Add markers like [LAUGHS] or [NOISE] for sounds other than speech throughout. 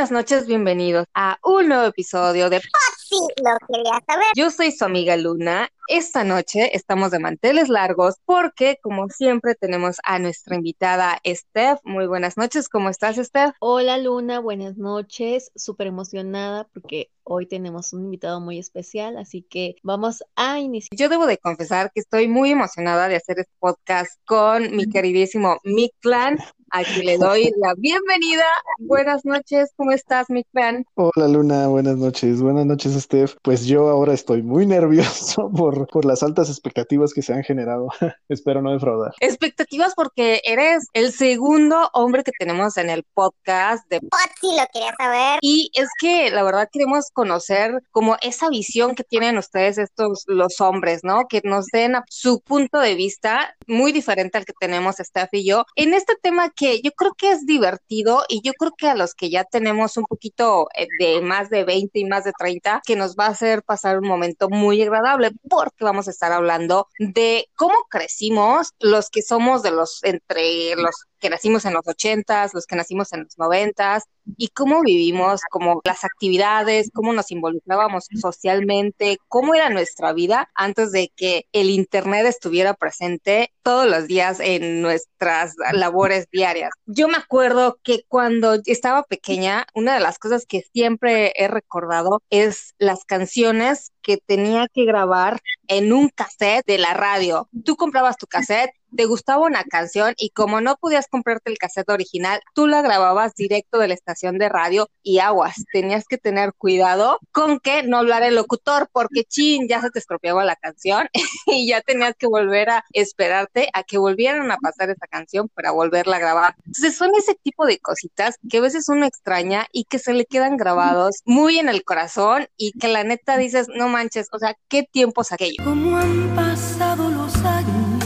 buenas noches, bienvenidos a un nuevo episodio de Sí, lo quería saber. Yo soy su amiga Luna. Esta noche estamos de manteles largos porque, como siempre, tenemos a nuestra invitada Steph. Muy buenas noches, ¿cómo estás, Steph? Hola Luna, buenas noches. Súper emocionada porque hoy tenemos un invitado muy especial, así que vamos a iniciar. Yo debo de confesar que estoy muy emocionada de hacer este podcast con mi queridísimo Mick Clan. Aquí le doy la bienvenida. Buenas noches, ¿cómo estás, Mick Clan? Hola Luna, buenas noches. Buenas noches, Steph. Pues yo ahora estoy muy [LAUGHS] nervioso por, por las altas expectativas que se han generado. [LAUGHS] Espero no defraudar. Expectativas porque eres el segundo hombre que tenemos en el podcast de Sí, lo quería saber. Y es que la verdad queremos conocer como esa visión que tienen ustedes estos los hombres, ¿no? Que nos den a- su punto de vista muy diferente al que tenemos Steph y yo en este tema que yo creo que es divertido y yo creo que a los que ya tenemos un poquito eh, de más de 20 y más de 30 que nos va a hacer pasar un momento muy agradable porque vamos a estar hablando de cómo crecimos los que somos de los entre los que nacimos en los ochentas, los que nacimos en los noventas, y cómo vivimos, como las actividades, cómo nos involucrábamos socialmente, cómo era nuestra vida antes de que el Internet estuviera presente todos los días en nuestras labores diarias. Yo me acuerdo que cuando estaba pequeña, una de las cosas que siempre he recordado es las canciones que tenía que grabar en un cassette de la radio. Tú comprabas tu cassette, te gustaba una canción y como no podías comprarte el cassette original, tú la grababas directo de la estación de radio y aguas. Tenías que tener cuidado con que no hablara el locutor porque chin, ya se te estropeaba la canción [LAUGHS] y ya tenías que volver a esperarte a que volvieran a pasar esa canción para volverla a grabar. Entonces son ese tipo de cositas que a veces uno extraña y que se le quedan grabados muy en el corazón y que la neta dices, no manches, o sea, qué tiempos aquellos. Cómo han pasado los años,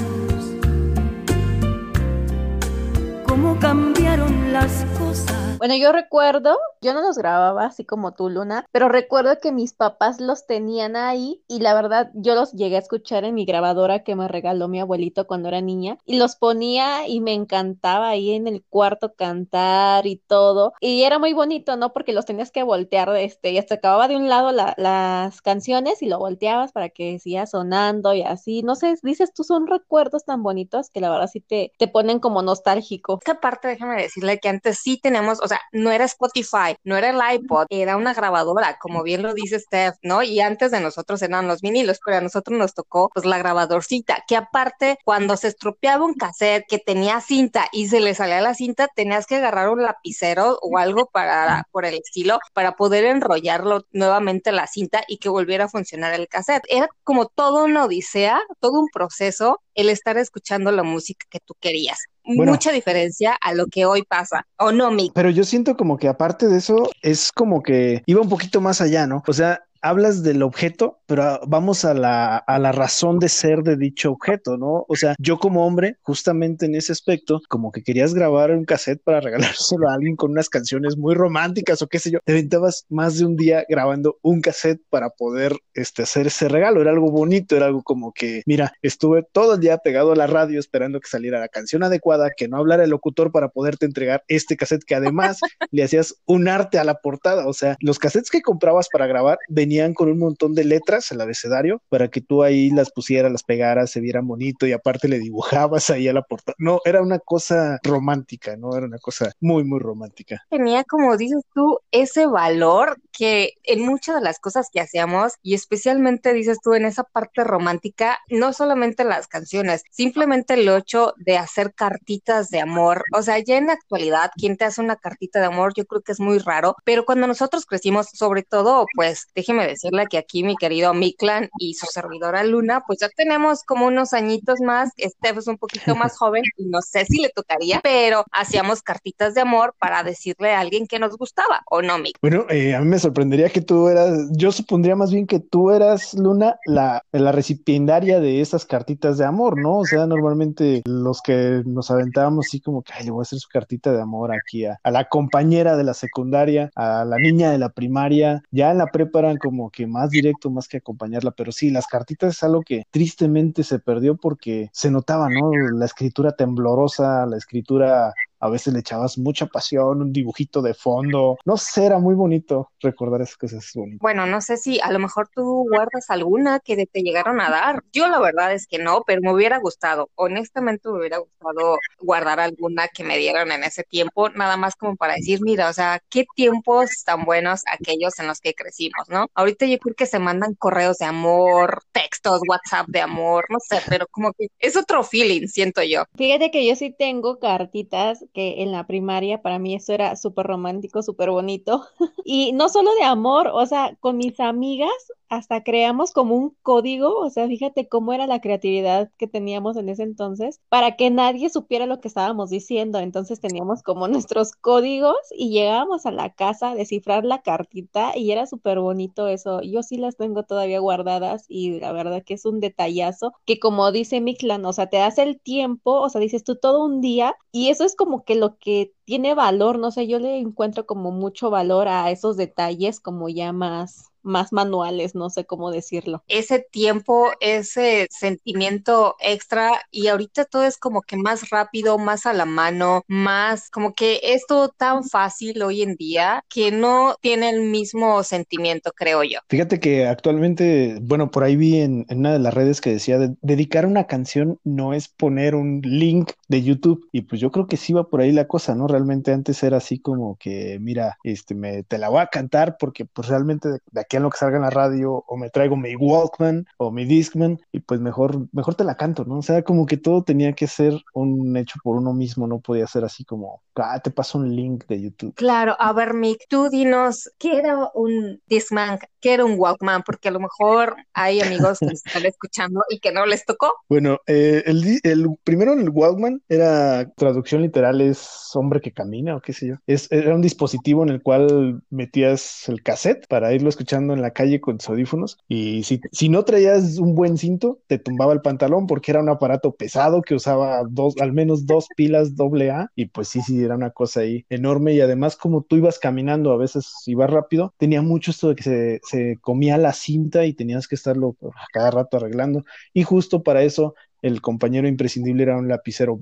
cómo cambiaron las cosas. Bueno, yo recuerdo, yo no los grababa así como tú, Luna, pero recuerdo que mis papás los tenían ahí y la verdad yo los llegué a escuchar en mi grabadora que me regaló mi abuelito cuando era niña y los ponía y me encantaba ahí en el cuarto cantar y todo. Y era muy bonito, ¿no? Porque los tenías que voltear este y hasta acababa de un lado la- las canciones y lo volteabas para que siga sonando y así. No sé, dices tú, son recuerdos tan bonitos que la verdad sí te, te ponen como nostálgico. Esta parte, déjame decirle que antes sí tenemos, o sea, no era Spotify, no era el iPod, era una grabadora, como bien lo dice Steph, ¿no? Y antes de nosotros eran los vinilos, pero a nosotros nos tocó pues la grabadorcita, que aparte cuando se estropeaba un cassette que tenía cinta y se le salía la cinta, tenías que agarrar un lapicero o algo para, por el estilo, para poder enrollarlo nuevamente la cinta y que volviera a funcionar el cassette. Era como toda una odisea, todo un proceso el estar escuchando la música que tú querías. Bueno. Mucha diferencia a lo que hoy pasa, ¿o no, Mick? Pero yo siento como que aparte de eso, es como que iba un poquito más allá, ¿no? O sea, hablas del objeto, pero vamos a la, a la razón de ser de dicho objeto, ¿no? O sea, yo como hombre, justamente en ese aspecto, como que querías grabar un cassette para [LAUGHS] regalárselo a alguien con unas canciones muy románticas o qué sé yo, te aventabas más de un día grabando un cassette para poder este, hacer ese regalo, era algo bonito, era algo como que, mira, estuve todo el día pegado a la radio esperando que saliera la canción adecuada, que no hablara el locutor para poderte entregar este cassette que además [LAUGHS] le hacías un arte a la portada, o sea, los cassettes que comprabas para grabar venían con un montón de letras, el abecedario, para que tú ahí las pusieras, las pegaras, se viera bonito y aparte le dibujabas ahí a la portada. No, era una cosa romántica, no era una cosa muy, muy romántica. tenía, como dices tú, ese valor que en muchas de las cosas que hacíamos, y especialmente dices tú en esa parte romántica, no solamente las canciones, simplemente el hecho de hacer cartitas de amor. O sea, ya en la actualidad, quien te hace una cartita de amor, yo creo que es muy raro, pero cuando nosotros crecimos, sobre todo, pues déjeme decirle que aquí mi querido Miklan y su servidora Luna, pues ya tenemos como unos añitos más, Steph es un poquito más [LAUGHS] joven, y no sé si le tocaría, pero hacíamos cartitas de amor para decirle a alguien que nos gustaba, ¿o no, Mick? Bueno, eh, a mí me sorprendería que tú eras, yo supondría más bien que tú eras, Luna, la, la recipiendaria de esas cartitas de amor, ¿no? O sea, normalmente los que nos aventábamos así como que, ay, le voy a hacer su cartita de amor aquí a, a la compañera de la secundaria, a la niña de la primaria, ya en la prepa eran como que más directo, más que acompañarla, pero sí, las cartitas es algo que tristemente se perdió porque se notaba, ¿no? La escritura temblorosa, la escritura a veces le echabas mucha pasión, un dibujito de fondo, no sé, era muy bonito recordar esas cosas bonitas. Bueno, no sé si a lo mejor tú guardas alguna que te llegaron a dar. Yo la verdad es que no, pero me hubiera gustado, honestamente me hubiera gustado guardar alguna que me dieron en ese tiempo, nada más como para decir, mira, o sea, qué tiempos tan buenos aquellos en los que crecimos, ¿no? Ahorita yo creo que se mandan correos de amor, textos, WhatsApp de amor, no sé, pero como que es otro feeling, siento yo. Fíjate que yo sí tengo cartitas que en la primaria para mí eso era súper romántico, súper bonito. [LAUGHS] y no solo de amor, o sea, con mis amigas hasta creamos como un código, o sea, fíjate cómo era la creatividad que teníamos en ese entonces, para que nadie supiera lo que estábamos diciendo. Entonces teníamos como [LAUGHS] nuestros códigos y llegábamos a la casa a descifrar la cartita y era súper bonito eso. Yo sí las tengo todavía guardadas y la verdad que es un detallazo que como dice Miklan, o sea, te das el tiempo, o sea, dices tú todo un día y eso es como que lo que tiene valor, no sé, yo le encuentro como mucho valor a esos detalles como ya más más manuales, no sé cómo decirlo. Ese tiempo, ese sentimiento extra y ahorita todo es como que más rápido, más a la mano, más como que es todo tan fácil hoy en día que no tiene el mismo sentimiento, creo yo. Fíjate que actualmente, bueno, por ahí vi en, una de las redes que decía, dedicar una canción no es poner un link de YouTube y pues yo creo que sí va por ahí la cosa, ¿no? Realmente antes era así como que, mira, este, me, te la voy a cantar porque pues realmente de aquí en lo que salga en la radio, o me traigo mi Walkman o mi Discman, y pues mejor, mejor te la canto, ¿no? O sea, como que todo tenía que ser un hecho por uno mismo, no podía ser así como, ah, te paso un link de YouTube. Claro, a ver, Mick, tú dinos, ¿qué era un Discman? ¿Qué era un Walkman? Porque a lo mejor hay amigos que están escuchando y que no les tocó. Bueno, eh, el, el, primero el Walkman era, traducción literal es hombre que camina o qué sé yo. Es, era un dispositivo en el cual metías el cassette para irlo escuchando en la calle con tus audífonos y si, si no traías un buen cinto, te tumbaba el pantalón porque era un aparato pesado que usaba dos, al menos dos pilas doble A y pues sí, sí, era una cosa ahí enorme y además como tú ibas caminando, a veces ibas rápido, tenía mucho esto de que se, se comía la cinta y tenías que estarlo cada rato arreglando y justo para eso el compañero imprescindible era un lapicero.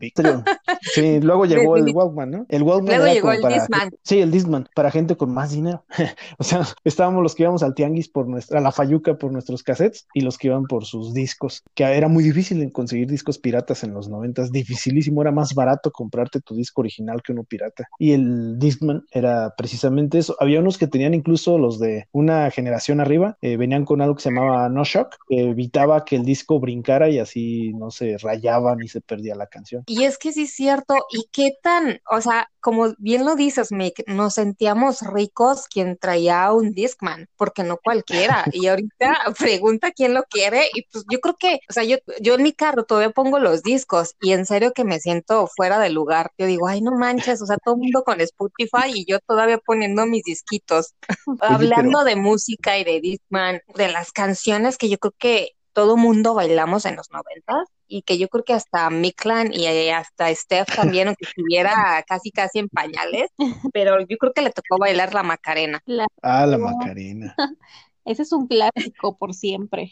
Sí, luego llegó el Walkman, ¿no? El Walkman luego llegó el Disman. Sí, el Disman, para gente con más dinero. [LAUGHS] o sea, estábamos los que íbamos al tianguis por nuestra, a la Fayuca por nuestros cassettes y los que iban por sus discos, que era muy difícil conseguir discos piratas en los noventas, dificilísimo, era más barato comprarte tu disco original que uno pirata. Y el Disman era precisamente eso. Había unos que tenían incluso los de una generación arriba, eh, venían con algo que se llamaba No Shock, que evitaba que el disco brincara y así no se rayaban y se perdía la canción. Y es que sí es cierto, y qué tan, o sea, como bien lo dices, Mick, nos sentíamos ricos quien traía un Discman, porque no cualquiera. [LAUGHS] Y ahorita pregunta quién lo quiere, y pues yo creo que, o sea, yo, yo en mi carro todavía pongo los discos, y en serio que me siento fuera de lugar. Yo digo, ay, no manches, o sea, todo el mundo con Spotify y yo todavía poniendo mis disquitos, [LAUGHS] hablando de música y de Discman, de las canciones que yo creo que todo mundo bailamos en los noventas y que yo creo que hasta Miklan y eh, hasta Steph también, aunque estuviera casi casi en pañales, [LAUGHS] pero yo creo que le tocó bailar la Macarena. Ah, la Macarena. [LAUGHS] Ese es un clásico por siempre.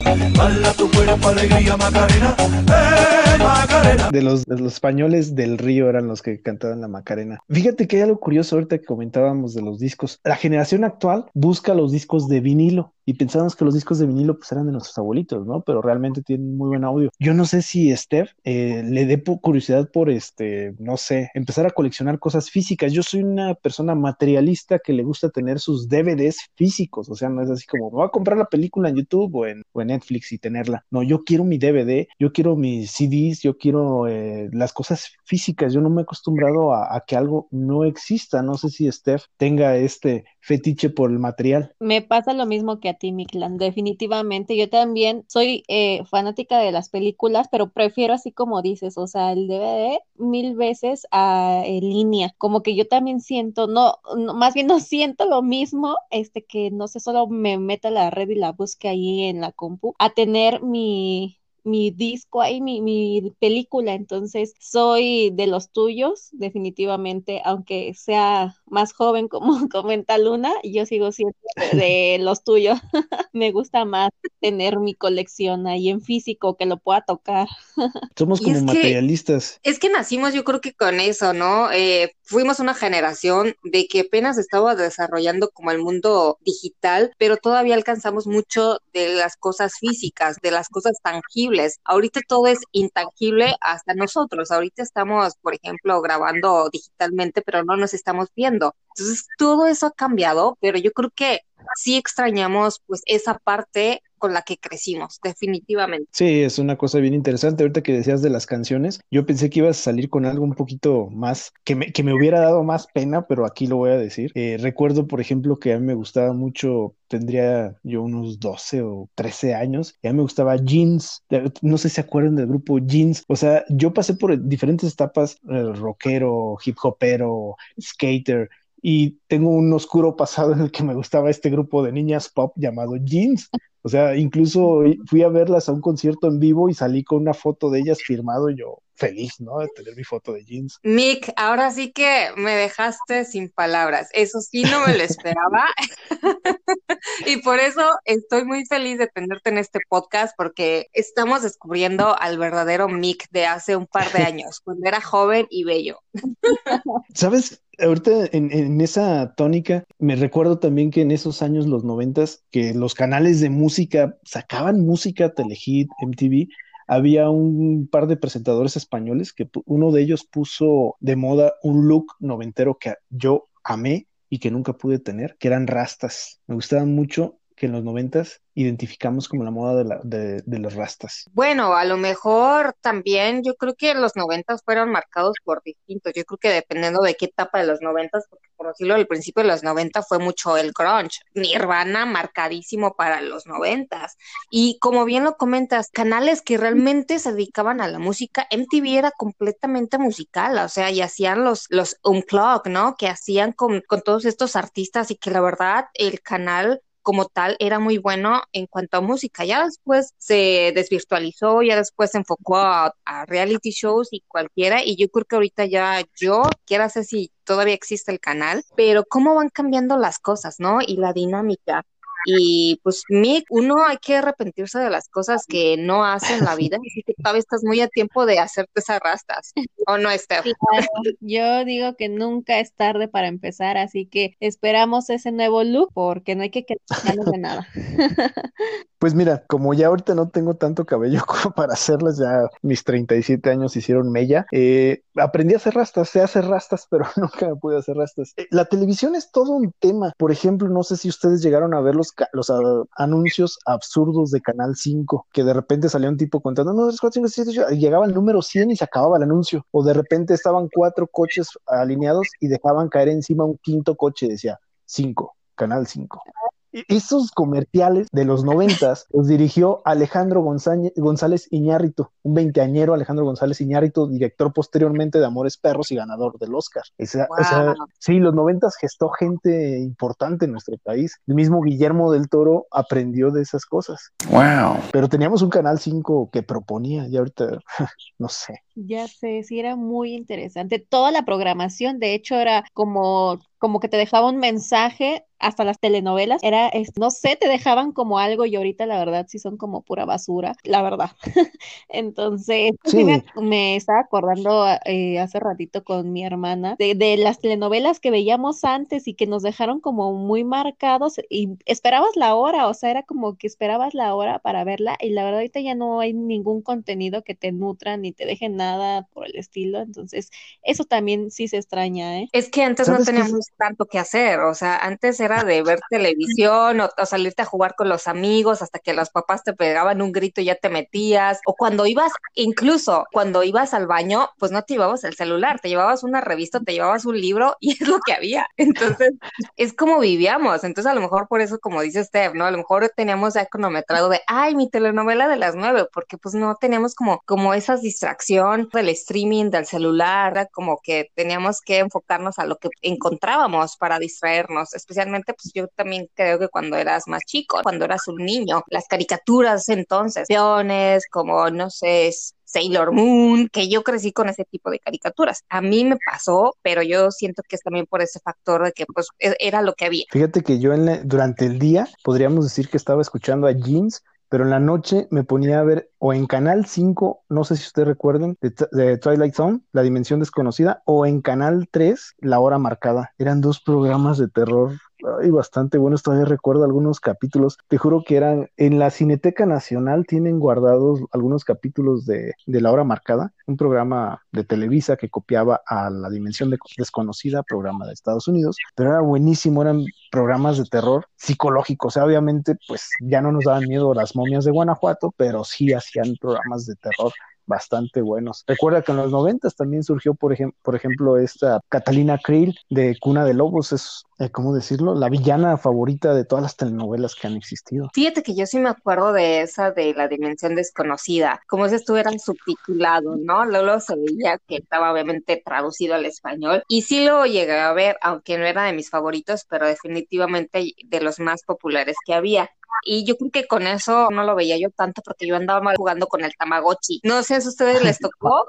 De los, de los españoles del río eran los que cantaban la Macarena. Fíjate que hay algo curioso ahorita que comentábamos de los discos. La generación actual busca los discos de vinilo y pensábamos que los discos de vinilo pues eran de nuestros abuelitos, ¿no? Pero realmente tienen muy buen audio. Yo no sé si Steph eh, le dé curiosidad por este, no sé, empezar a coleccionar cosas físicas. Yo soy una persona materialista que le gusta tener sus DVDs físicos, o sea, no es así como, voy a comprar la película en YouTube o en, o en Netflix y tenerla. No, yo quiero mi DVD, yo quiero mis CDs, yo quiero eh, las cosas físicas. Yo no me he acostumbrado a, a que algo no exista. No sé si Steph tenga este fetiche por el material. Me pasa lo mismo que a definitivamente. Yo también soy eh, fanática de las películas, pero prefiero así como dices, o sea, el DVD mil veces a línea. Como que yo también siento, no, más bien no [LAUGHS] siento lo mismo, este que no sé, solo me meta la red y la busque ahí en la compu, a tener mi mi disco ahí, mi, mi película, entonces soy de los tuyos, definitivamente, aunque sea más joven, como [LAUGHS] comenta Luna, y yo sigo siendo de los tuyos. [LAUGHS] Me gusta más tener mi colección ahí en físico, que lo pueda tocar. [LAUGHS] Somos como es que- materialistas. Es que nacimos yo creo que con eso, ¿no? Eh, fuimos una generación de que apenas estaba desarrollando como el mundo digital, pero todavía alcanzamos mucho de las cosas físicas, de las cosas tangibles. Ahorita todo es intangible hasta nosotros. Ahorita estamos, por ejemplo, grabando digitalmente, pero no nos estamos viendo. Entonces, todo eso ha cambiado, pero yo creo que sí extrañamos pues esa parte con la que crecimos, definitivamente. Sí, es una cosa bien interesante. Ahorita que decías de las canciones, yo pensé que ibas a salir con algo un poquito más, que me, que me hubiera dado más pena, pero aquí lo voy a decir. Eh, recuerdo, por ejemplo, que a mí me gustaba mucho, tendría yo unos 12 o 13 años, y a mí me gustaba Jeans. No sé si se acuerdan del grupo Jeans. O sea, yo pasé por diferentes etapas, eh, rockero, hip hopero, skater. Y tengo un oscuro pasado en el que me gustaba este grupo de niñas pop llamado Jeans. O sea, incluso fui a verlas a un concierto en vivo y salí con una foto de ellas firmado, y yo feliz, ¿no? De tener mi foto de jeans. Mick, ahora sí que me dejaste sin palabras. Eso sí no me lo esperaba. [LAUGHS] Y por eso estoy muy feliz de tenerte en este podcast porque estamos descubriendo al verdadero Mick de hace un par de años, [LAUGHS] cuando era joven y bello. ¿Sabes? Ahorita en, en esa tónica, me recuerdo también que en esos años, los noventas, que los canales de música sacaban música, Telehit, MTV, había un par de presentadores españoles que uno de ellos puso de moda un look noventero que yo amé y que nunca pude tener, que eran rastas. Me gustaban mucho que en los noventas identificamos como la moda de, la, de, de las rastas. Bueno, a lo mejor también yo creo que los noventas fueron marcados por distintos. Yo creo que dependiendo de qué etapa de los noventas, porque por decirlo, al principio de los noventa fue mucho el grunge. Nirvana marcadísimo para los noventas. Y como bien lo comentas, canales que realmente se dedicaban a la música, MTV era completamente musical, o sea, y hacían los, los unplug, ¿no? Que hacían con, con todos estos artistas y que la verdad el canal como tal era muy bueno en cuanto a música. Ya después se desvirtualizó, ya después se enfocó a, reality shows y cualquiera, y yo creo que ahorita ya yo, quiero sé si todavía existe el canal, pero cómo van cambiando las cosas, ¿no? Y la dinámica. Y pues, Mick, uno hay que arrepentirse de las cosas que no hace en la vida, así que todavía estás muy a tiempo de hacerte esas rastas, [LAUGHS] ¿o no, Steph? Claro, yo digo que nunca es tarde para empezar, así que esperamos ese nuevo look porque no hay que quedarnos de nada. [LAUGHS] Pues mira, como ya ahorita no tengo tanto cabello [LAUGHS] como para hacerlas, ya mis 37 años hicieron mella, eh, aprendí a hacer rastas, sé hacer rastas, [LAUGHS] pero nunca me pude hacer rastas. Eh, la televisión es todo un tema. Por ejemplo, no sé si ustedes llegaron a ver los, los ah, anuncios absurdos de Canal 5, que de repente salía un tipo contando, no, 3, 4, 5, 6, 7, 8, y llegaba el número 100 y se acababa el anuncio. O de repente estaban cuatro coches alineados y dejaban caer encima un quinto coche, decía 5, Canal 5. E- Esos comerciales de los noventas los dirigió Alejandro González, González Iñárritu, un veinteañero Alejandro González Iñárritu, director posteriormente de Amores Perros y ganador del Oscar. O sea, sí, los noventas gestó gente importante en nuestro país. El mismo Guillermo del Toro aprendió de esas cosas. Wow. Pero teníamos un canal 5 que proponía y ahorita [LAUGHS] no sé. Ya sé, sí era muy interesante. Toda la programación, de hecho, era como, como que te dejaba un mensaje, hasta las telenovelas, era, este, no sé, te dejaban como algo y ahorita la verdad sí son como pura basura, la verdad. [LAUGHS] Entonces, sí Sí. me, me estaba acordando eh, hace ratito con mi hermana de, de las telenovelas que veíamos antes y que nos dejaron como muy marcados y esperabas la hora, o sea, era como que esperabas la hora para verla y la verdad ahorita ya no hay ningún contenido que te nutra ni te deje nada por el estilo, entonces eso también sí se extraña, ¿eh? Es que antes no teníamos tanto que hacer, o sea, antes era de ver televisión o, o salirte a jugar con los amigos hasta que los papás te pegaban un grito y ya te metías, o cuando ibas, incluso cuando ibas al baño, pues no te llevabas el celular, te llevabas una revista, te llevabas un libro [LAUGHS] y es lo que había. Entonces, es como vivíamos. Entonces, a lo mejor por eso, como dice Steph, ¿no? A lo mejor teníamos ya cronometrado de, ay, mi telenovela de las nueve, porque pues no teníamos como, como esa distracción del streaming, del celular, como que teníamos que enfocarnos a lo que para distraernos, especialmente pues yo también creo que cuando eras más chico, cuando eras un niño, las caricaturas entonces, como no sé, Sailor Moon, que yo crecí con ese tipo de caricaturas. A mí me pasó, pero yo siento que es también por ese factor de que pues e- era lo que había. Fíjate que yo en la- durante el día podríamos decir que estaba escuchando a Jeans, pero en la noche me ponía a ver o en Canal 5, no sé si ustedes recuerden, de, Twilight Zone, La Dimensión Desconocida, o en Canal 3, La Hora Marcada. Eran dos programas de terror ay, bastante buenos, todavía recuerdo algunos capítulos. Te juro que eran en la Cineteca Nacional, tienen guardados algunos capítulos de, de La Hora Marcada, un programa de Televisa que copiaba a La Dimensión de- Desconocida, programa de Estados Unidos, pero era buenísimo, eran programas de terror psicológico, o sea, obviamente pues ya no nos daban miedo las momias de Guanajuato, pero sí hacían programas de terror bastante buenos. Recuerda que en los noventas también surgió, por, por ejemplo, esta Catalina Krill de Cuna de Lobos, es, eh, ¿cómo decirlo? La villana favorita de todas las telenovelas que han existido. Fíjate que yo sí me acuerdo de esa de la dimensión desconocida, como si estuviera subtitulado, ¿no? Luego se veía que estaba obviamente traducido al español y sí lo llegué a ver, aunque no era de mis favoritos, pero definitivamente de los más populares que había. Y yo creo que con eso no lo veía yo tanto porque yo andaba mal jugando con el Tamagotchi. No sé si a ustedes les [LAUGHS] tocó.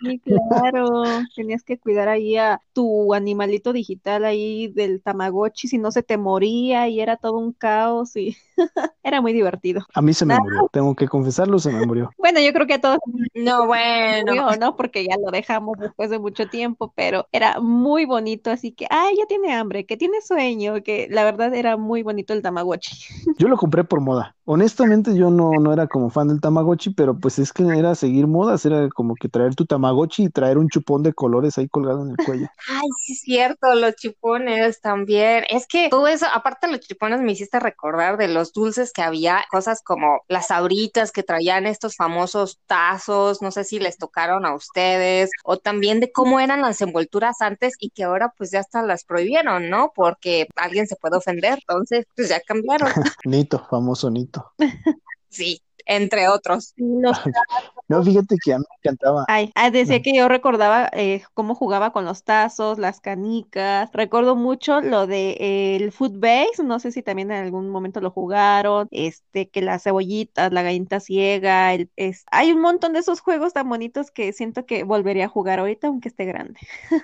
Sí, claro, tenías que cuidar ahí a tu animalito digital ahí del Tamagotchi, si no se te moría y era todo un caos y [LAUGHS] era muy divertido. A mí se me murió, tengo que confesarlo, se me murió. [LAUGHS] Bueno, yo creo que a todos No, bueno. murió, ¿no? Porque ya lo dejamos después de mucho tiempo, pero era muy bonito, así que, ay, ya tiene hambre, que tiene sueño, que la verdad era muy bonito el Tamagotchi. [LAUGHS] Yo lo compré por moda. Honestamente, yo no, no era como fan del Tamagotchi, pero pues es que era seguir modas, era como que traer tu Tamagotchi y traer un chupón de colores ahí colgado en el cuello. [LAUGHS] Ay, sí es cierto, los chupones también. Es que todo eso, aparte de los chupones, me hiciste recordar de los dulces que había, cosas como las sabritas que traían estos famosos tazos, no sé si les tocaron a ustedes, o también de cómo eran las envolturas antes y que ahora pues ya hasta las prohibieron, ¿no? Porque alguien se puede ofender, entonces pues ya cambiaron. [LAUGHS] Nito, famoso Nito. [LAUGHS] Sí, entre otros. Los [LAUGHS] No, fíjate que a mí encantaba. Ay, ah, decía Ujú. que yo recordaba eh, cómo jugaba con los tazos, las canicas. Recuerdo mucho lo de eh, el food base, no sé si también en algún momento lo jugaron. Este, que las cebollitas, la gallinita ciega, el, es... hay un montón de esos juegos tan bonitos que siento que volvería a jugar ahorita, aunque esté grande. [LAUGHS]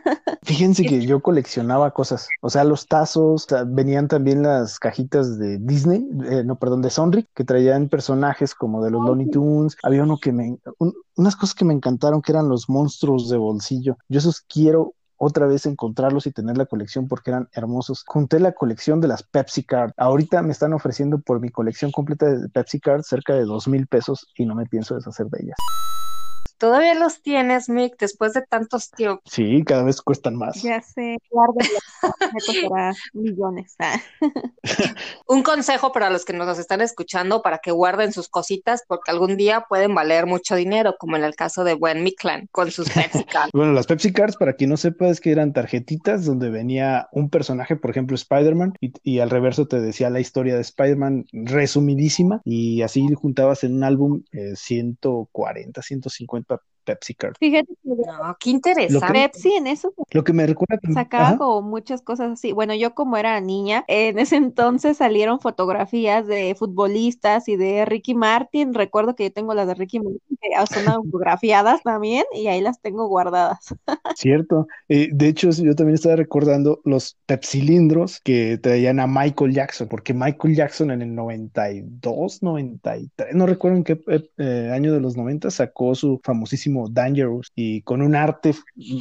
Fíjense que yo coleccionaba cosas, o sea, los tazos, venían también las cajitas de Disney, eh, no, perdón, de Sonric, que traían personajes como de los Looney Tunes. Había uno que me, un- unas cosas que encantaron que eran los monstruos de bolsillo. Yo esos quiero otra vez encontrarlos y tener la colección porque eran hermosos. Junté la colección de las Pepsi Card. Ahorita me están ofreciendo por mi colección completa de Pepsi Card cerca de dos mil pesos y no me pienso deshacer de ellas. Todavía los tienes, Mick, después de tantos tiempos. Sí, cada vez cuestan más. Ya sé, guárdenlo, me costará millones. Ah. [LAUGHS] Un consejo para los que nos están escuchando para que guarden sus cositas porque algún día pueden valer mucho dinero, como en el caso de Buen Miklan con sus Pepsi Cards. [LAUGHS] Bueno, las Pepsi Cards, para quien no sepa, es que eran tarjetitas donde venía un personaje, por ejemplo, Spider-Man, y, y al reverso te decía la historia de Spider-Man resumidísima, y así juntabas en un álbum eh, 140, 150 but Pepsi Cards. Fíjate que No, qué interesante. Pepsi en eso Lo que me recuerda también- Sacaba Ajá. como muchas cosas así. Bueno, yo como era niña, en ese entonces salieron fotografías de futbolistas y de Ricky Martin. Recuerdo que yo tengo las de Ricky Martin, que son autografiadas también, y ahí las tengo guardadas. [LAUGHS] Cierto. Eh, de hecho, yo también estaba recordando los pepsilindros que traían a Michael Jackson, porque Michael Jackson en el 92, 93, no recuerdo en qué eh, eh, año de los 90 sacó su famosísimo Dangerous y con un arte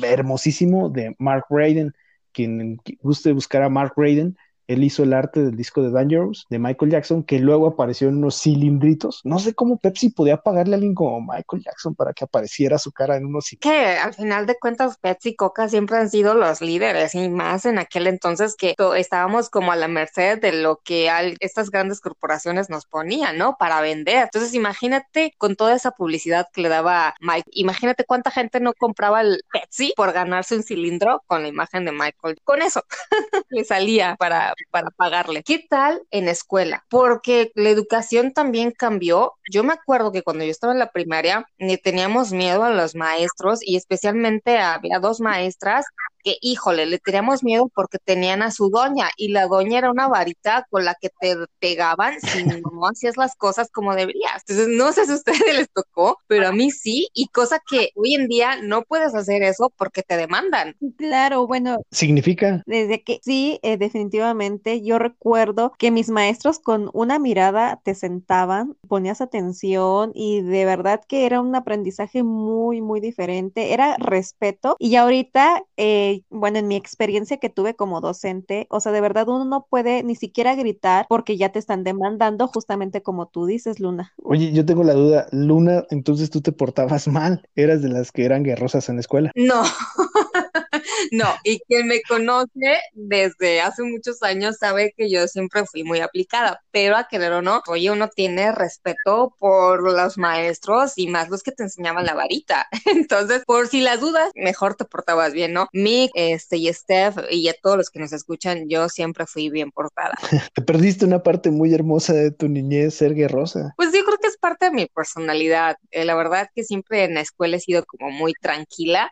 hermosísimo de Mark Raiden. Quien guste buscar a Mark Raiden, él hizo el arte del disco de Dangerous de Michael Jackson, que luego apareció en unos cilindritos. No sé cómo Pepsi podía pagarle a alguien como Michael Jackson para que apareciera su cara en unos que al final de cuentas Pepsi y Coca siempre han sido los líderes y más en aquel entonces que estábamos como a la merced de lo que estas grandes corporaciones nos ponían, ¿no? Para vender. Entonces imagínate con toda esa publicidad que le daba Mike, imagínate cuánta gente no compraba el Pepsi por ganarse un cilindro con la imagen de Michael. Con eso [LAUGHS] le salía para, para pagarle. ¿Qué tal en escuela? Porque la educación también cambió. Yo me acuerdo que cuando yo estaba en la primaria, le teníamos miedo a los maestros y especialmente había dos maestras que, híjole, le teníamos miedo porque tenían a su doña y la doña era una varita con la que te pegaban si [LAUGHS] no hacías las cosas como deberías. Entonces, no sé si a ustedes [LAUGHS] les tocó, pero a mí sí, y cosa que hoy en día no puedes hacer eso porque te demandan. Claro, bueno, Significa, desde que sí, eh, definitivamente, yo recuerdo que mis maestros con una mirada te sentaban, ponías atención y de verdad que era un aprendizaje muy, muy diferente, era respeto y ahorita, eh, bueno, en mi experiencia que tuve como docente, o sea, de verdad uno no puede ni siquiera gritar porque ya te están demandando, justamente como tú dices, Luna. oye, yo tengo la duda, Luna, entonces tú te portabas [LAUGHS] mal, eras de las que eran guerrosas en la escuela. No, [LAUGHS] no, y quien me conoce desde hace muchos años sabe que yo siempre fui muy aplicada, pero a querer o no, oye, uno tiene respeto por los maestros y más los que te enseñaban la varita. [LAUGHS] Entonces, por si las dudas, mejor te portabas bien, ¿no? Mick, este, y Steph, y a todos los que nos escuchan, yo siempre fui bien portada. [LAUGHS] Te perdiste una parte muy hermosa de tu niñez, ser guerrosa. Pues yo creo que es parte de mi personalidad. Eh, la verdad que siempre en la escuela he sido como muy tranquila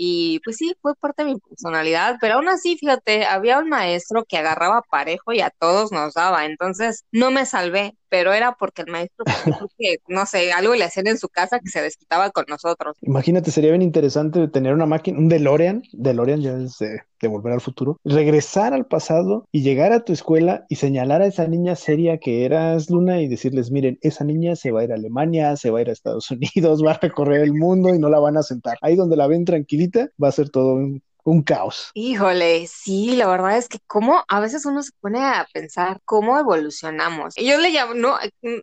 y pues sí, fue parte de mi personalidad, pero aún así, fíjate, había un maestro que agarraba parejo y a todos nos daba, entonces no me salvé, pero era porque el maestro, pues, que, no sé, algo le hacían en su casa que se desquitaba con nosotros. Imagínate, sería bien interesante tener una máquina, un DeLorean, DeLorean ya es de, de volver al futuro, regresar al pasado y llegar a tu escuela y señalar a esa niña seria que eras, Luna, y decirles, miren, esa niña se va a ir a Alemania, se va a ir a Estados [LAUGHS] Unidos, va a recorrer el mundo y no la van a sentar. Ahí donde la ven tranquilita, va a ser todo un, un caos. Híjole, sí, la verdad es que como a veces uno se pone a pensar cómo evolucionamos. Y Yo le llamo, no,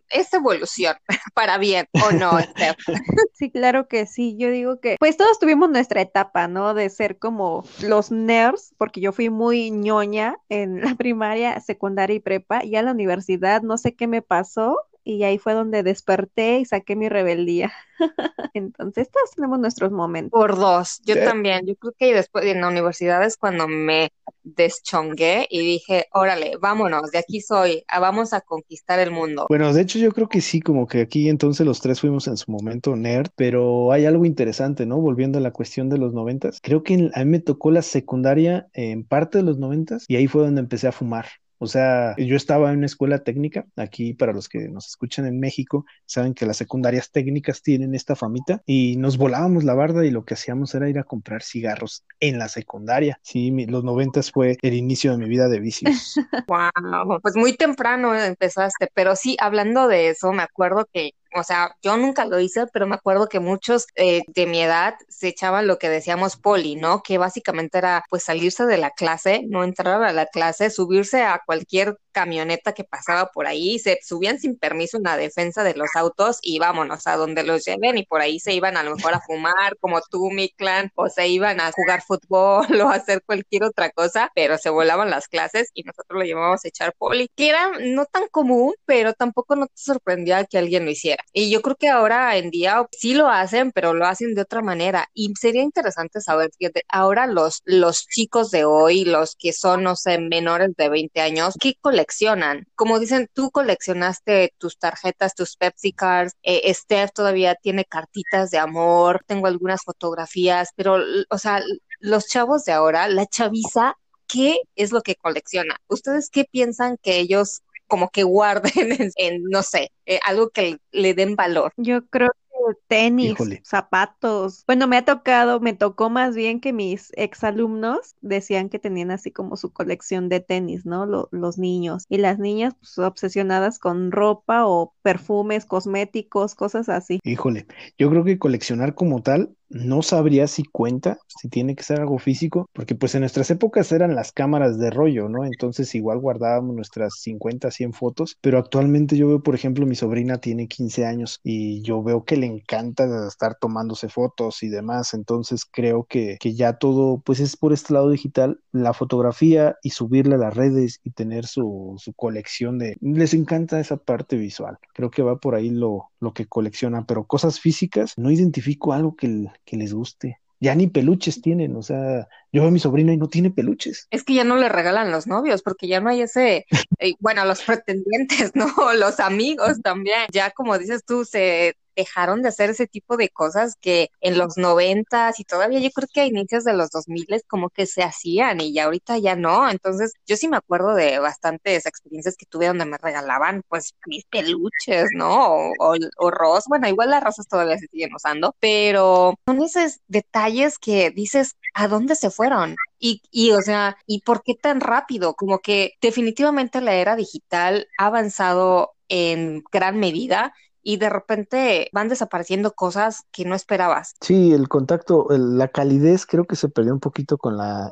es evolución, [LAUGHS] para bien o no, Steph? [LAUGHS] Sí, claro que sí. Yo digo que, pues todos tuvimos nuestra etapa, ¿no? De ser como los nerds, porque yo fui muy ñoña en [LAUGHS] la primaria, secundaria y prepa, y a la universidad no sé qué me pasó. Y ahí fue donde desperté y saqué mi rebeldía. [LAUGHS] Entonces, todos tenemos nuestros momentos. Por dos, yo Sí. también. Yo creo que después en la universidad es cuando me deschongué y dije, órale, vámonos, de aquí soy, ah, vamos a conquistar el mundo. Bueno, de hecho yo creo que sí, como que aquí entonces los tres fuimos en su momento nerd, pero hay algo interesante, ¿no? Volviendo a la cuestión de los noventas, creo que en- a mí me tocó la secundaria en parte de los noventas y ahí fue donde empecé a fumar. O sea, yo estaba en una escuela técnica, aquí para los que nos escuchan en México, saben que las secundarias técnicas tienen esta famita y nos volábamos la barda y lo que hacíamos era ir a comprar cigarros en la secundaria. Sí, mi- los noventas fue el inicio de mi vida de vicios. [LAUGHS] Wow, pues muy temprano empezaste, pero sí, hablando de eso, me acuerdo que, o sea, yo nunca lo hice, pero me acuerdo que muchos eh, de mi edad se echaban lo que decíamos poli, ¿no? Que básicamente era pues salirse de la clase, no entrar a la clase, subirse a cualquier camioneta que pasaba por ahí, se subían sin permiso en la defensa de los autos y vámonos a donde los lleven y por ahí se iban a lo mejor a fumar, como tú, mi clan, o se iban a jugar fútbol [LAUGHS] o hacer cualquier otra cosa, pero se volaban las clases y nosotros lo llevábamos a echar poli, que era no tan común, pero tampoco no te sorprendía que alguien lo hiciera. Y yo creo que ahora en día sí lo hacen, pero lo hacen de otra manera. Y sería interesante saber, fíjate, ahora los, los chicos de hoy, los que son, no sé, menores de 20 años, ¿qué coleccionan? Como dicen, tú coleccionaste tus tarjetas, tus Pepsi Cards, eh, Steph todavía tiene cartitas de amor, tengo algunas fotografías, pero, o sea, los chavos de ahora, la chaviza, ¿qué es lo que colecciona? ¿Ustedes qué piensan que ellos como que guarden en, en, no sé, eh, algo que le den valor? Yo creo que tenis, Híjole. zapatos. Bueno, me ha tocado, me tocó más bien que mis exalumnos decían que tenían así como su colección de tenis, ¿no? Lo- los niños. Y las niñas, pues, obsesionadas con ropa o perfumes, cosméticos, cosas así. Híjole, yo creo que coleccionar como tal no sabría si cuenta, si tiene que ser algo físico, porque pues en nuestras épocas eran las cámaras de rollo, ¿no? Entonces igual guardábamos nuestras 50, 100 fotos, pero actualmente yo veo, por ejemplo, mi sobrina tiene 15 años y yo veo que le encanta estar tomándose fotos y demás, entonces creo que, que ya todo pues es por este lado digital, la fotografía y subirla a las redes y tener su, su colección de... Les encanta esa parte visual, creo que va por ahí lo, lo que coleccionan, pero cosas físicas, no identifico algo que, que les guste. Ya ni peluches tienen, o sea, yo veo a mi sobrina y no tiene peluches. Es que ya no le regalan los novios, porque ya no hay ese, eh, bueno, los pretendientes, [LAUGHS] ¿no? Los amigos también. Ya como dices tú, se dejaron de hacer ese tipo de cosas que en los noventas y todavía yo creo que a inicios de los dos miles como que se hacían y ya ahorita ya no. Entonces, yo sí me acuerdo de bastantes experiencias que tuve donde me regalaban pues mis peluches, ¿no? O, o, o bueno, igual las rosas todavía se siguen usando, pero son esos detalles que dices, ¿a dónde se fueron? Y, y, o sea, ¿y por qué tan rápido? Como que definitivamente la era digital ha avanzado en gran medida y de repente van desapareciendo cosas que no esperabas. Sí, el contacto, el- la calidez creo que se perdió un poquito con la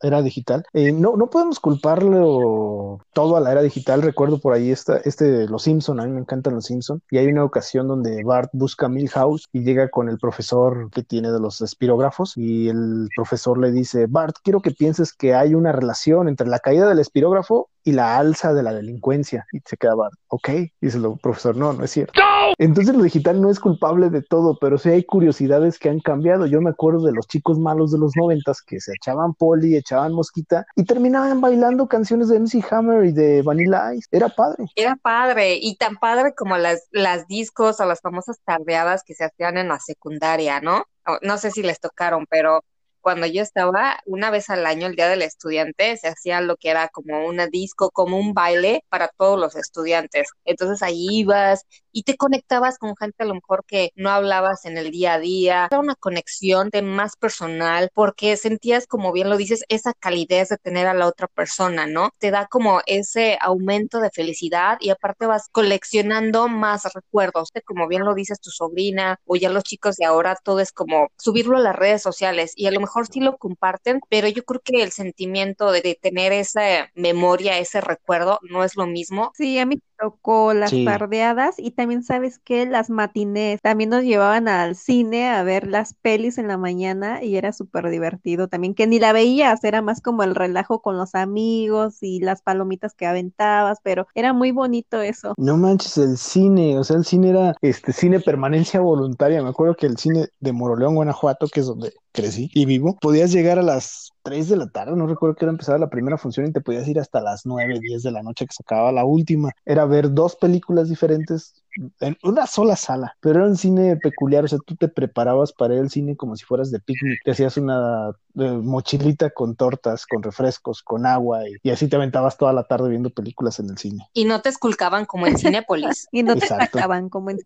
era, digital. Eh, no, no podemos culparlo todo a la era digital. Recuerdo por ahí esta, este, Los Simpson, a mí me encantan Los Simpson, y hay una ocasión donde Bart busca Milhouse y llega con el profesor que tiene de los espirógrafos y el profesor le dice, Bart, quiero que pienses que hay una relación entre la caída del espirógrafo y la alza de la delincuencia. Y se queda Bart, ok, dice el profesor, no, no es cierto. Entonces lo digital no es culpable de todo, pero sí hay curiosidades que han cambiado. Yo me acuerdo de los chicos malos de los noventas que se echaban poli, echaban mosquita y terminaban bailando canciones de MC Hammer y de Vanilla Ice. Era padre. Era padre y tan padre como las, las discos o las famosas tardeadas que se hacían en la secundaria, ¿no? No sé si les tocaron, pero cuando yo estaba, una vez al año, el Día del Estudiante, se hacía lo que era como una disco, como un baile para todos los estudiantes. Entonces ahí ibas y te conectabas con gente a lo mejor que no hablabas en el día a día. Era una conexión de más personal porque sentías, como bien lo dices, esa calidez de tener a la otra persona, ¿no? Te da como ese aumento de felicidad y aparte vas coleccionando más recuerdos. Como bien lo dices tu sobrina o ya los chicos de ahora, todo es como subirlo a las redes sociales y a lo mejor sí lo comparten, pero yo creo que el sentimiento de, de tener esa memoria, ese recuerdo, no es lo mismo. Sí, a mí tocó las Sí. tardeadas y también sabes que las matinés también nos llevaban al cine a ver las pelis en la mañana y era súper divertido también, que ni la veías, era más como el relajo con los amigos y las palomitas que aventabas, pero era muy bonito eso. No manches, el cine, o sea, el cine era este cine permanencia voluntaria. Me acuerdo que el cine de Moroleón, Guanajuato, que es donde crecí y vivo, podías llegar a las 3 de la tarde, no recuerdo que era empezar la primera función y te podías ir hasta las 9, 10 de la noche que se acababa la última. Era ver dos películas diferentes en una sola sala, pero era un cine peculiar, o sea, tú te preparabas para ir al cine como si fueras de picnic, te hacías una eh, mochilita con tortas, con refrescos, con agua y, y así te aventabas toda la tarde viendo películas en el cine. Y no te esculcaban como en Cinépolis. [LAUGHS] Y no te Exacto. sacaban como en...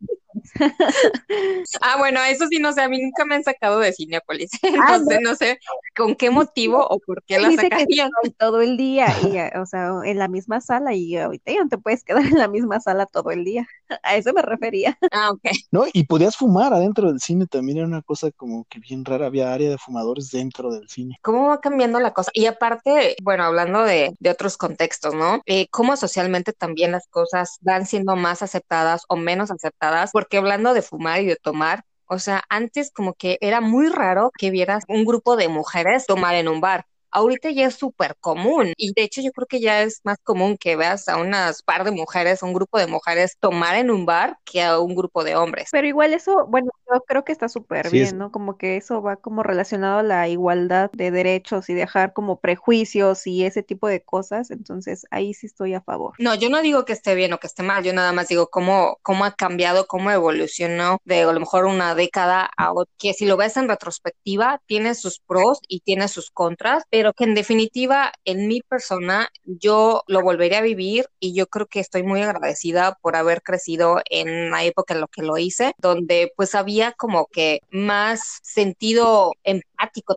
[LAUGHS] Ah, bueno, eso sí, no sé, a mí nunca me han sacado de Cinépolis. [LAUGHS] Ah, Entonces, no sé con qué motivo o por qué [LAUGHS] la Dice sacarían. todo el día, y, eh, o sea, en la misma sala y ahorita ya no te puedes quedar en la misma sala todo el día. [LAUGHS] A eso me refería. Ah, ok. No, y podías fumar adentro del cine, también era una cosa como que bien rara, había área de fumadores dentro del cine. ¿Cómo va cambiando la cosa? Y aparte, bueno, hablando de, de otros contextos, ¿no? Eh, cómo socialmente también las cosas van siendo más aceptadas o menos aceptadas, porque hablando de fumar y de tomar, o sea, antes como que era muy raro que vieras un grupo de mujeres tomar en un bar. Ahorita ya es súper común y de hecho yo creo que ya es más común que veas a unas par de mujeres, un grupo de mujeres tomar en un bar que a un grupo de hombres. Pero igual eso, bueno, yo creo que está súper Sí, es- bien, ¿no? Como que eso va como relacionado a la igualdad de derechos y dejar como prejuicios y ese tipo de cosas. Entonces, ahí sí estoy a favor. No, yo no digo que esté bien o que esté mal, yo nada más digo cómo, cómo ha cambiado, cómo evolucionó de a lo mejor una década a otra, que si lo ves en retrospectiva, tiene sus pros y tiene sus contras, pero que en definitiva, en mi persona, yo lo volvería a vivir y yo creo que estoy muy agradecida por haber crecido en la época en lo que lo hice, donde pues había como que más sentido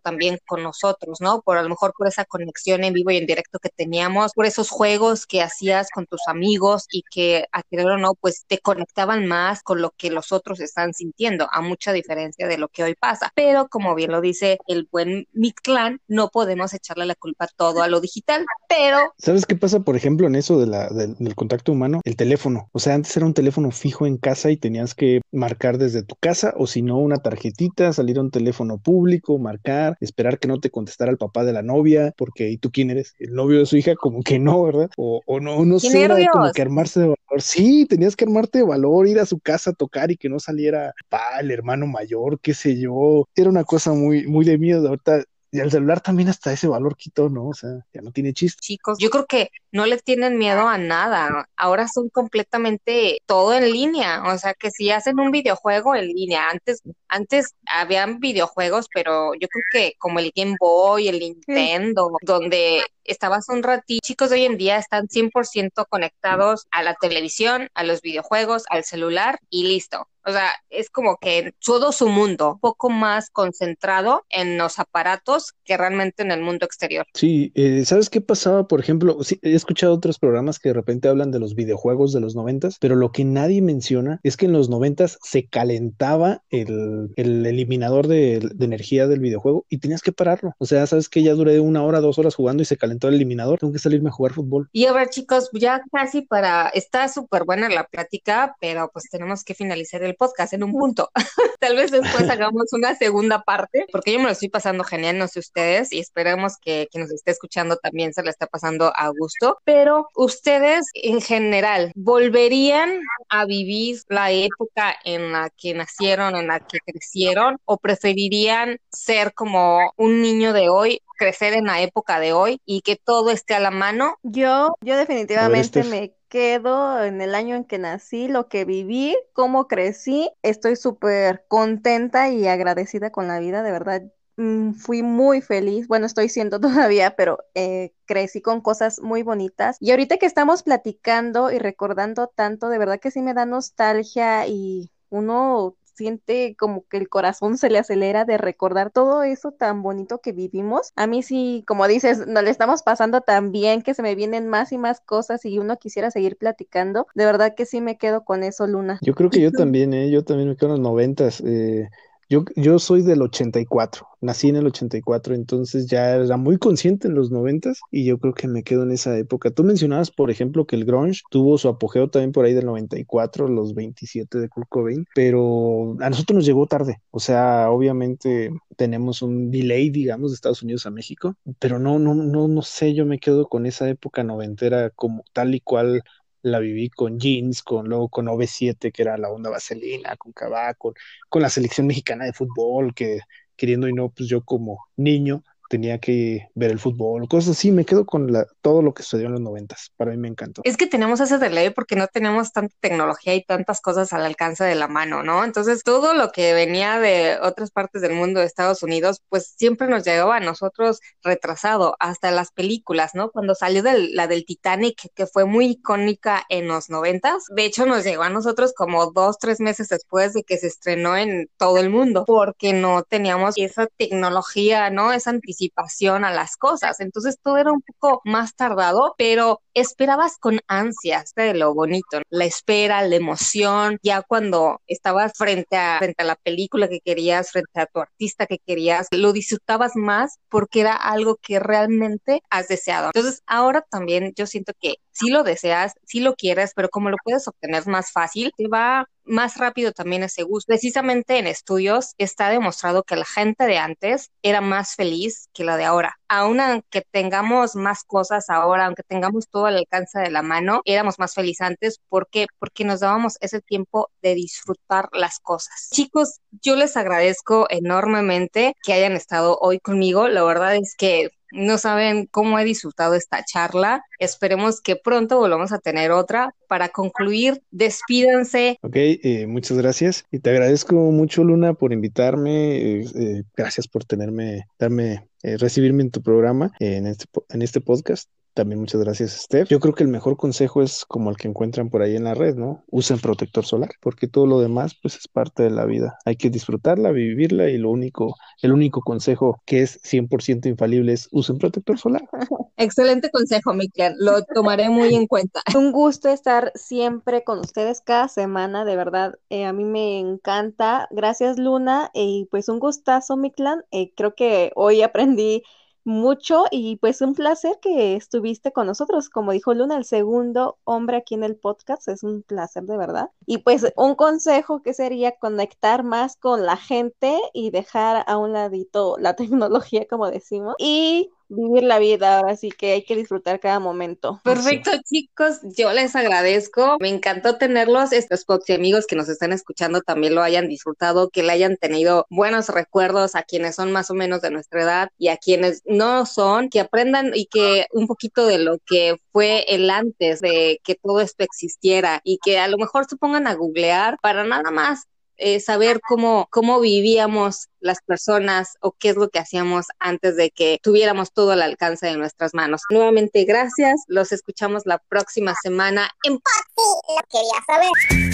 también con nosotros, ¿no? Por a lo mejor por esa conexión en vivo y en directo que teníamos, por esos juegos que hacías con tus amigos y que a querer o no, pues te conectaban más con lo que los otros están sintiendo, a mucha diferencia de lo que hoy pasa. Pero como bien lo dice el buen Mictlán, no podemos echarle la culpa todo a lo digital, pero ¿Sabes qué pasa, por ejemplo, en eso del contacto humano? El teléfono. O sea, antes era un teléfono fijo en casa y tenías que marcar desde tu casa o si no, una tarjetita, salir a un teléfono público, marcar, esperar que no te contestara el papá de la novia, porque ¿y tú quién eres? El novio de su hija, como que no, ¿verdad? O, o no, no ¡Qué sé, como que armarse de valor. Sí, tenías que armarte de valor, ir a su casa a tocar y que no saliera pa, el hermano mayor, qué sé yo. Era una cosa muy, muy de miedo. Ahorita Y el celular también hasta ese valor quitó, ¿no? O sea, ya no tiene chiste. chicos, yo creo que no le tienen miedo a nada. Ahora son completamente todo en línea. O sea, que si hacen un videojuego en línea, antes, antes habían videojuegos, pero yo creo que como el Game Boy, el Nintendo, donde estabas un ratito, chicos hoy en día están 100% conectados a la televisión, a los videojuegos, al celular y listo. O sea, es como que todo su mundo, un poco más concentrado en los aparatos que realmente en el mundo exterior. Sí, eh, ¿sabes qué pasaba? Por ejemplo, sí, he escuchado otros programas que de repente hablan de los videojuegos de los noventas, pero lo que nadie menciona es que en los noventas se calentaba el, el eliminador de, de energía del videojuego y tenías que pararlo. O sea, sabes que ya duré una hora, dos horas jugando y se calentó el eliminador, tengo que salirme a jugar fútbol. Y a ver, chicos, ya casi para, está súper buena la plática, pero pues tenemos que finalizar el podcast en un punto. [LAUGHS] Tal vez después [LAUGHS] hagamos una segunda parte, porque yo me lo estoy pasando genial, no sé ustedes, y esperemos que quien nos esté escuchando también se la está pasando a gusto. Pero ustedes en general, ¿volverían a vivir la época en la que nacieron, en la que crecieron, o preferirían ser como un niño de hoy crecer en la época de hoy y que todo esté a la mano. Yo, yo definitivamente me quedo en el año en que nací, lo que viví, cómo crecí. Estoy súper contenta y agradecida con la vida, de verdad. mm, Fui muy feliz, bueno, estoy siendo [LAUGHS] todavía, pero eh, crecí con cosas muy bonitas. Y ahorita que estamos platicando y recordando tanto, de verdad que sí me da nostalgia y uno siente como que el corazón se le acelera de recordar todo eso tan bonito que vivimos. A mí sí, como dices, nos le estamos pasando tan bien que se me vienen más y más cosas y uno quisiera seguir platicando. De verdad que sí me quedo con eso, Luna. Yo creo que [LAUGHS] yo también, ¿eh? Yo también me quedo en los noventas. Eh, yo, yo soy del 84, nací en el 84, entonces ya era muy consciente en los noventas y yo creo que me quedo en esa época. Tú mencionabas, por ejemplo, que el grunge tuvo su apogeo también por ahí del 94, los 27 de Kurt Cobain, pero a nosotros nos llegó tarde. O sea, obviamente tenemos un delay, digamos, de Estados Unidos a México, pero no, no, no, no sé, yo me quedo con esa época noventera como tal y cual la viví con jeans, con luego con OV7, que era la onda vaselina, con Cabá, con, con la selección mexicana de fútbol, que queriendo y no, pues yo como niño tenía que ver el fútbol, cosas así, me quedo con la, todo lo que sucedió en los noventas, para mí me encantó. Es que tenemos ese delay porque no tenemos tanta tecnología y tantas cosas al alcance de la mano, ¿no? Entonces, todo lo que venía de otras partes del mundo, de Estados Unidos, pues siempre nos llegaba a nosotros retrasado, hasta las películas, ¿no? Cuando salió del- la del Titanic, que fue muy icónica en los noventas, de hecho nos llegó a nosotros como dos, tres meses después de que se estrenó en todo el mundo, porque no teníamos esa tecnología, ¿no? Esa anticipación a las cosas. Entonces, todo era un poco más tardado, pero esperabas con ansias de lo bonito, la espera, la emoción, ya cuando estabas frente a, frente a la película que querías, frente a tu artista que querías, lo disfrutabas más porque era algo que realmente has deseado. Entonces, ahora también yo siento que sí lo deseas, sí lo quieres, pero como lo puedes obtener más fácil, te va más rápido también ese gusto. Precisamente en estudios está demostrado que la gente de antes era más feliz que la de ahora. Aun aunque tengamos más cosas ahora, aunque tengamos todo al alcance de la mano, éramos más felices antes. ¿Por qué? Porque nos dábamos ese tiempo de disfrutar las cosas. Chicos, yo les agradezco enormemente que hayan estado hoy conmigo. La verdad es que no saben cómo he disfrutado esta charla. Esperemos que pronto volvamos a tener otra. Para concluir, despídanse. Ok, eh, muchas gracias. Y te agradezco mucho, Luna, por invitarme. eh, eh, gracias por tenerme, darme, eh, recibirme en tu programa, en este, en este podcast. También muchas gracias, Steph. Yo creo que el mejor consejo es como el que encuentran por ahí en la red, ¿no? Usen protector solar, porque todo lo demás, pues, es parte de la vida. Hay que disfrutarla, vivirla, y lo único, el único consejo que es 100% infalible es usen protector solar. [LAUGHS] Excelente consejo, Miquel. Lo tomaré muy en cuenta. [LAUGHS] Un gusto estar siempre con ustedes cada semana, de verdad, eh, a mí me encanta. Gracias, Luna, y pues un gustazo, mi clan. Eh, creo que hoy aprendí mucho y pues un placer que estuviste con nosotros. Como dijo Luna, el segundo hombre aquí en el podcast, es un placer de verdad. Y pues un consejo que sería conectar más con la gente y dejar a un ladito la [LAUGHS] tecnología, como decimos. Y vivir la vida, así que hay que disfrutar cada momento. Perfecto, chicos, yo les agradezco. Me encantó tenerlos. Estos Foxy amigos que nos están escuchando también lo hayan disfrutado, que le hayan tenido buenos recuerdos a quienes son más o menos de nuestra edad y a quienes no son, que aprendan y que un poquito de lo que fue el antes de que todo esto existiera y que a lo mejor se pongan a googlear para nada más eh, saber cómo, cómo vivíamos las personas o qué es lo que hacíamos antes de que tuviéramos todo al alcance de nuestras manos. Nuevamente, gracias. Los escuchamos la próxima semana en lo quería saber.